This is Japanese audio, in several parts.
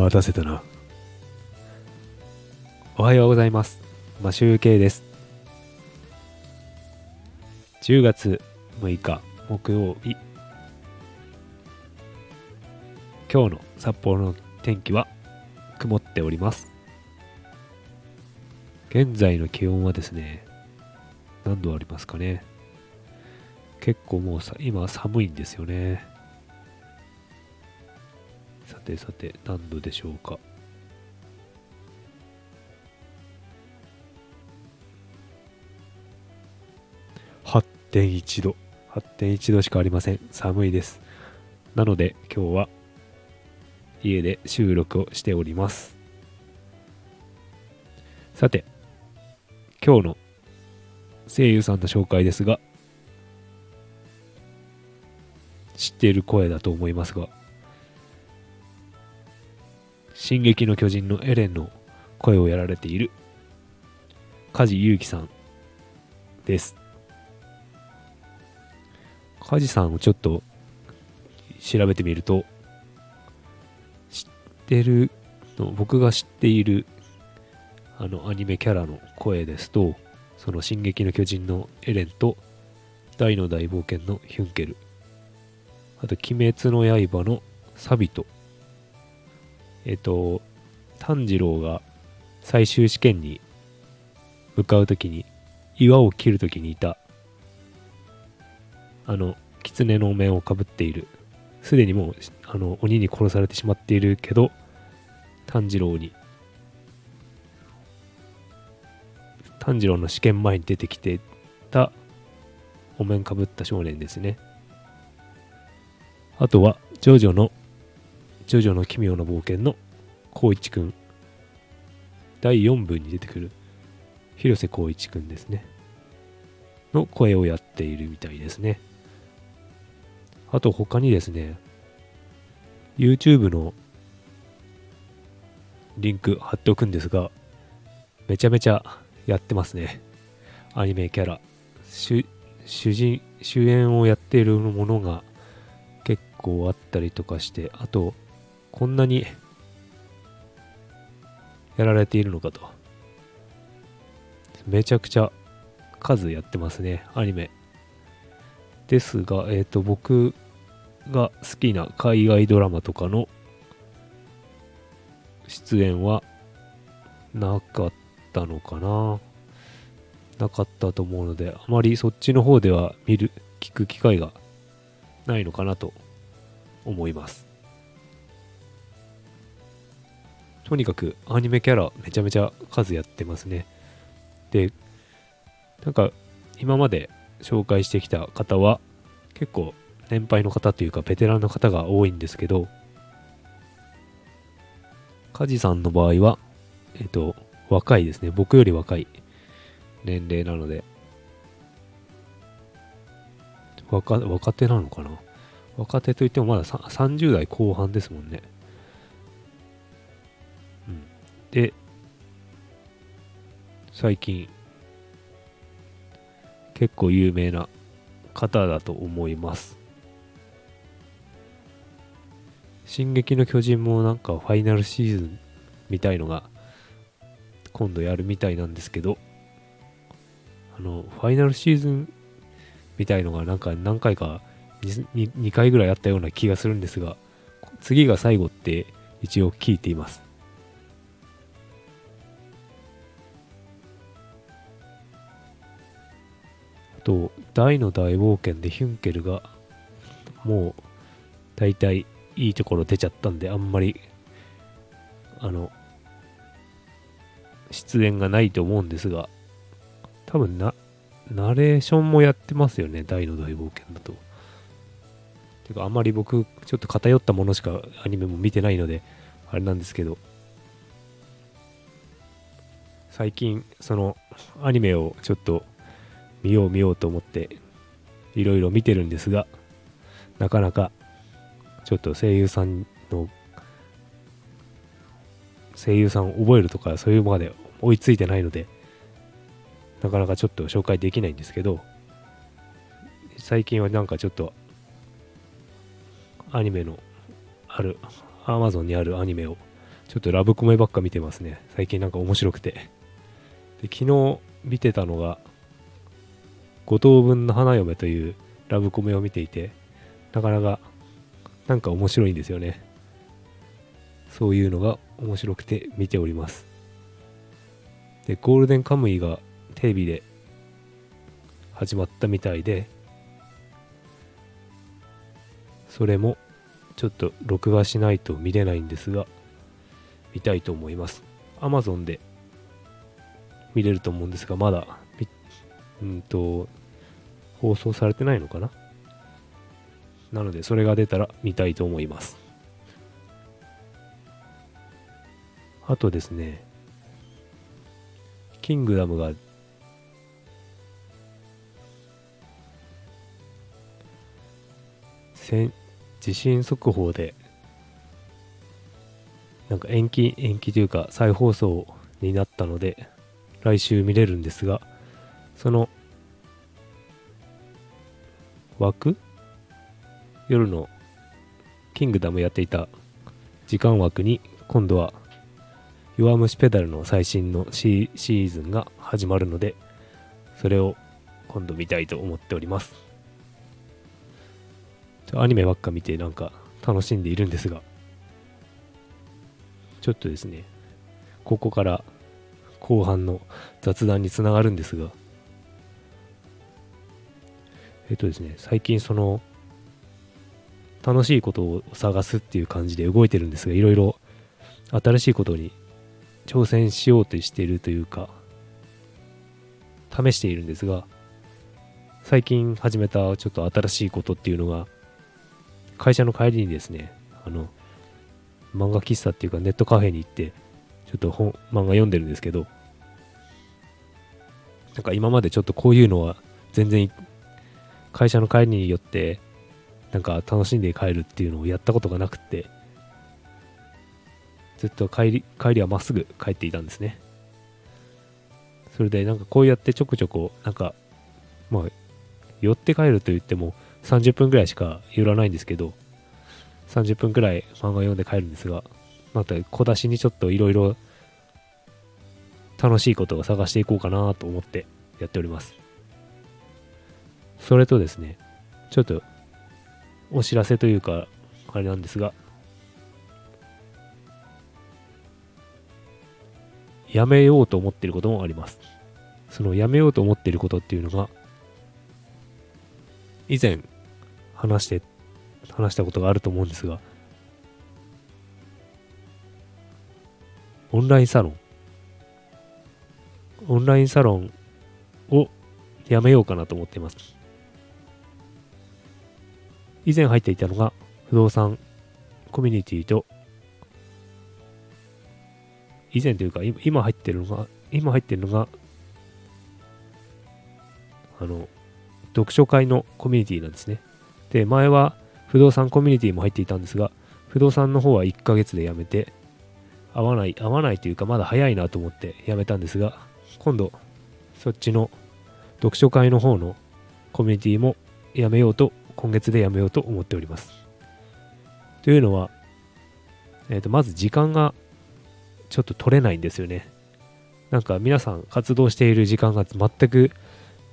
待たせたな。おはようございます。マシュウケイです。10月6日木曜日。今日の札幌の天気は曇っております。現在の気温はですね、何度ありますかね。結構もうさ、今寒いんですよね。てさて、何度でしょうか。8.1度。8.1度しかありません。寒いです。なので今日は家で収録をしております。さて、今日の声優さんの紹介ですが、知っている声だと思いますが、進撃の巨人のエレンの声をやられている。梶裕貴さんです。梶さんをちょっと調べてみると、知ってるの、僕が知っているあのアニメキャラの声ですと、その進撃の巨人のエレンと大の大冒険のヒュンケル、あと鬼滅の刃のサビト、えっと、炭治郎が最終試験に向かうときに、岩を切るときにいた、あの、狐の面をかぶっている、すでにもう、あの、鬼に殺されてしまっているけど、炭治郎に、炭治郎の試験前に出てきてた、お面かぶった少年ですね。あとは、ジョジョの、ジョジョの奇妙な冒険の光一くん。第4部に出てくる広瀬光一くんですね。の声をやっているみたいですね。あと他にですね、YouTube のリンク貼っておくんですが、めちゃめちゃやってますね。アニメキャラ。主主人、主演をやっているものが結構あったりとかして、あと、こんなにやられているのかと。めちゃくちゃ数やってますね、アニメ。ですが、えっ、と、僕が好きな海外ドラマとかの出演はなかったのかな。なかったと思うので、あまりそっちの方では見る、聞く機会がないのかなと思います。とにかくアニメキャラめちゃめちゃ数やってますね。で、なんか今まで紹介してきた方は結構年配の方というかベテランの方が多いんですけど、カジさんの場合は、えっと、若いですね。僕より若い年齢なので、若若手なのかな？若手といってもまだ30代後半ですもんね。で、最近、結構有名な方だと思います。進撃の巨人もなんかファイナルシーズンみたいのが今度やるみたいなんですけど、あの、ファイナルシーズンみたいのがなんか何回か 2, 2回ぐらいあったような気がするんですが、次が最後って一応聞いています。と、大の大冒険でヒュンケルがもう大体いいところ出ちゃったんで、あんまり、あの、出演がないと思うんですが、多分な、ナレーションもやってますよね、大の大冒険だと。てか、あまり僕、ちょっと偏ったものしかアニメも見てないので、あれなんですけど、最近、その、アニメをちょっと見よう見ようと思って、いろいろ見てるんですが、なかなか、ちょっと声優さんの、声優さんを覚えるとか、そういうまで追いついてないので、なかなかちょっと紹介できないんですけど、最近はなんかちょっと、アニメのある、Amazon にあるアニメをちょっとラブコメばっか見てますね。最近なんか面白くて。で昨日見てたのが、五等分の花嫁というラブコメを見ていて、なかなかなんか面白いんですよね。そういうのが面白くて見ております。で、ゴールデンカムイがテレビで始まったみたいで、それもちょっと録画しないと見れないんですが、見たいと思います。Amazon で見れると思うんですが、まだ、うんと、放送されてないのかな？なので、それが出たら見たいと思います。あとですね、キングダムが地震速報でなんか延期延期というか再放送になったので来週見れるんですがその枠？夜のキングダムやっていた時間枠に今度は弱虫ペダルの最新のシーズンが始まるのでそれを今度見たいと思っております。アニメばっか見てなんか楽しんでいるんですが。ちょっとですねここから後半の雑談につながるんですが。えっとですね最近その楽しいことを探すっていう感じで動いてるんですがいろいろ新しいことに挑戦しようとしているというか試しているんですが最近始めたちょっと新しいことっていうのが会社の帰りにですねあの漫画喫茶っていうかネットカフェに行ってちょっと本漫画読んでるんですけどなんか今までちょっとこういうのは全然会社の帰りによってなんか楽しんで帰るっていうのをやったことがなくてずっと帰り帰りはまっすぐ帰っていたんですね。それでなんかこうやってちょこちょこなんかまあ寄って帰ると言っても30分くらいしか寄らないんですけど30分くらい漫画読んで帰るんですがまた小出しにちょっといろいろ楽しいことを探していこうかなと思ってやっております。それとですねちょっとお知らせというかあれなんですがやめようと思っていることもありますそのやめようと思っていることっていうのが以前話して話したことがあると思うんですが、オンラインサロン、オンラインサロンをやめようかなと思っています。以前入っていたのが不動産コミュニティと、以前というか今入ってるのが、今入ってるのが、あの、読書会のコミュニティなんですね。で、前は不動産コミュニティも入っていたんですが、不動産の方は1ヶ月で辞めて、合わない、合わないというか、まだ早いなと思って辞めたんですが、今度、そっちの読書会の方のコミュニティも辞めようと、今月で辞めようと思っております。というのは、えっ、ー、と、まず時間がちょっと取れないんですよね。なんか皆さん活動している時間が全く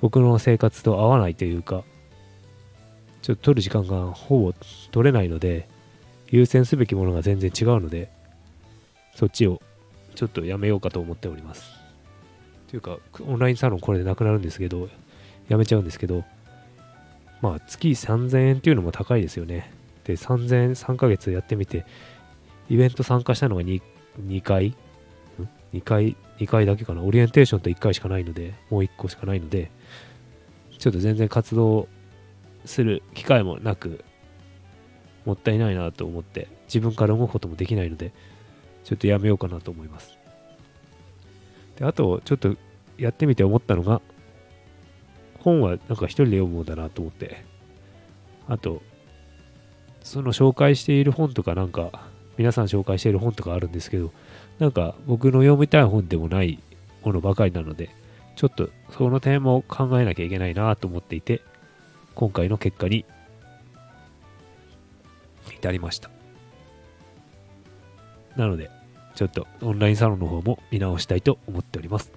僕の生活と合わないというか、ちょっと取る時間がほぼ取れないので、優先すべきものが全然違うので、そっちをちょっとやめようかと思っております。というか、オンラインサロンこれでなくなるんですけど、やめちゃうんですけど、まあ月3000円っていうのも高いですよね。で、3000円3ヶ月やってみて、イベント参加したのが 2, 2回 ?2 回、2回だけかな。オリエンテーションと1回しかないので、もう1個しかないので、ちょっと全然活動する機会もなく、もったいないなと思って、自分から動くこともできないので、ちょっとやめようかなと思います。で、あと、ちょっとやってみて思ったのが、本はなんか一人で読むもんだなと思って、あと、その紹介している本とかなんか、皆さん紹介している本とかあるんですけど、なんか僕の読みたい本でもないものばかりなので、ちょっとその点も考えなきゃいけないなと思っていて、今回の結果に至りました。なので、ちょっとオンラインサロンの方も見直したいと思っております。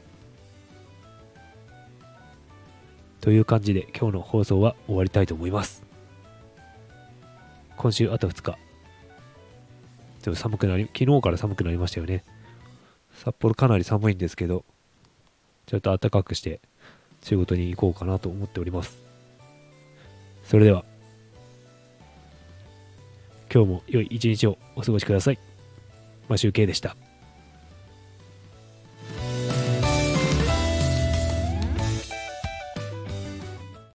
という感じで今日の放送は終わりたいと思います。今週あと2日。ちょっと寒くなり、昨日から寒くなりましたよね。札幌かなり寒いんですけど、ちょっと暖かくして仕事に行こうかなと思っております。それでは、今日も良い一日をお過ごしください。マシュウケイでした。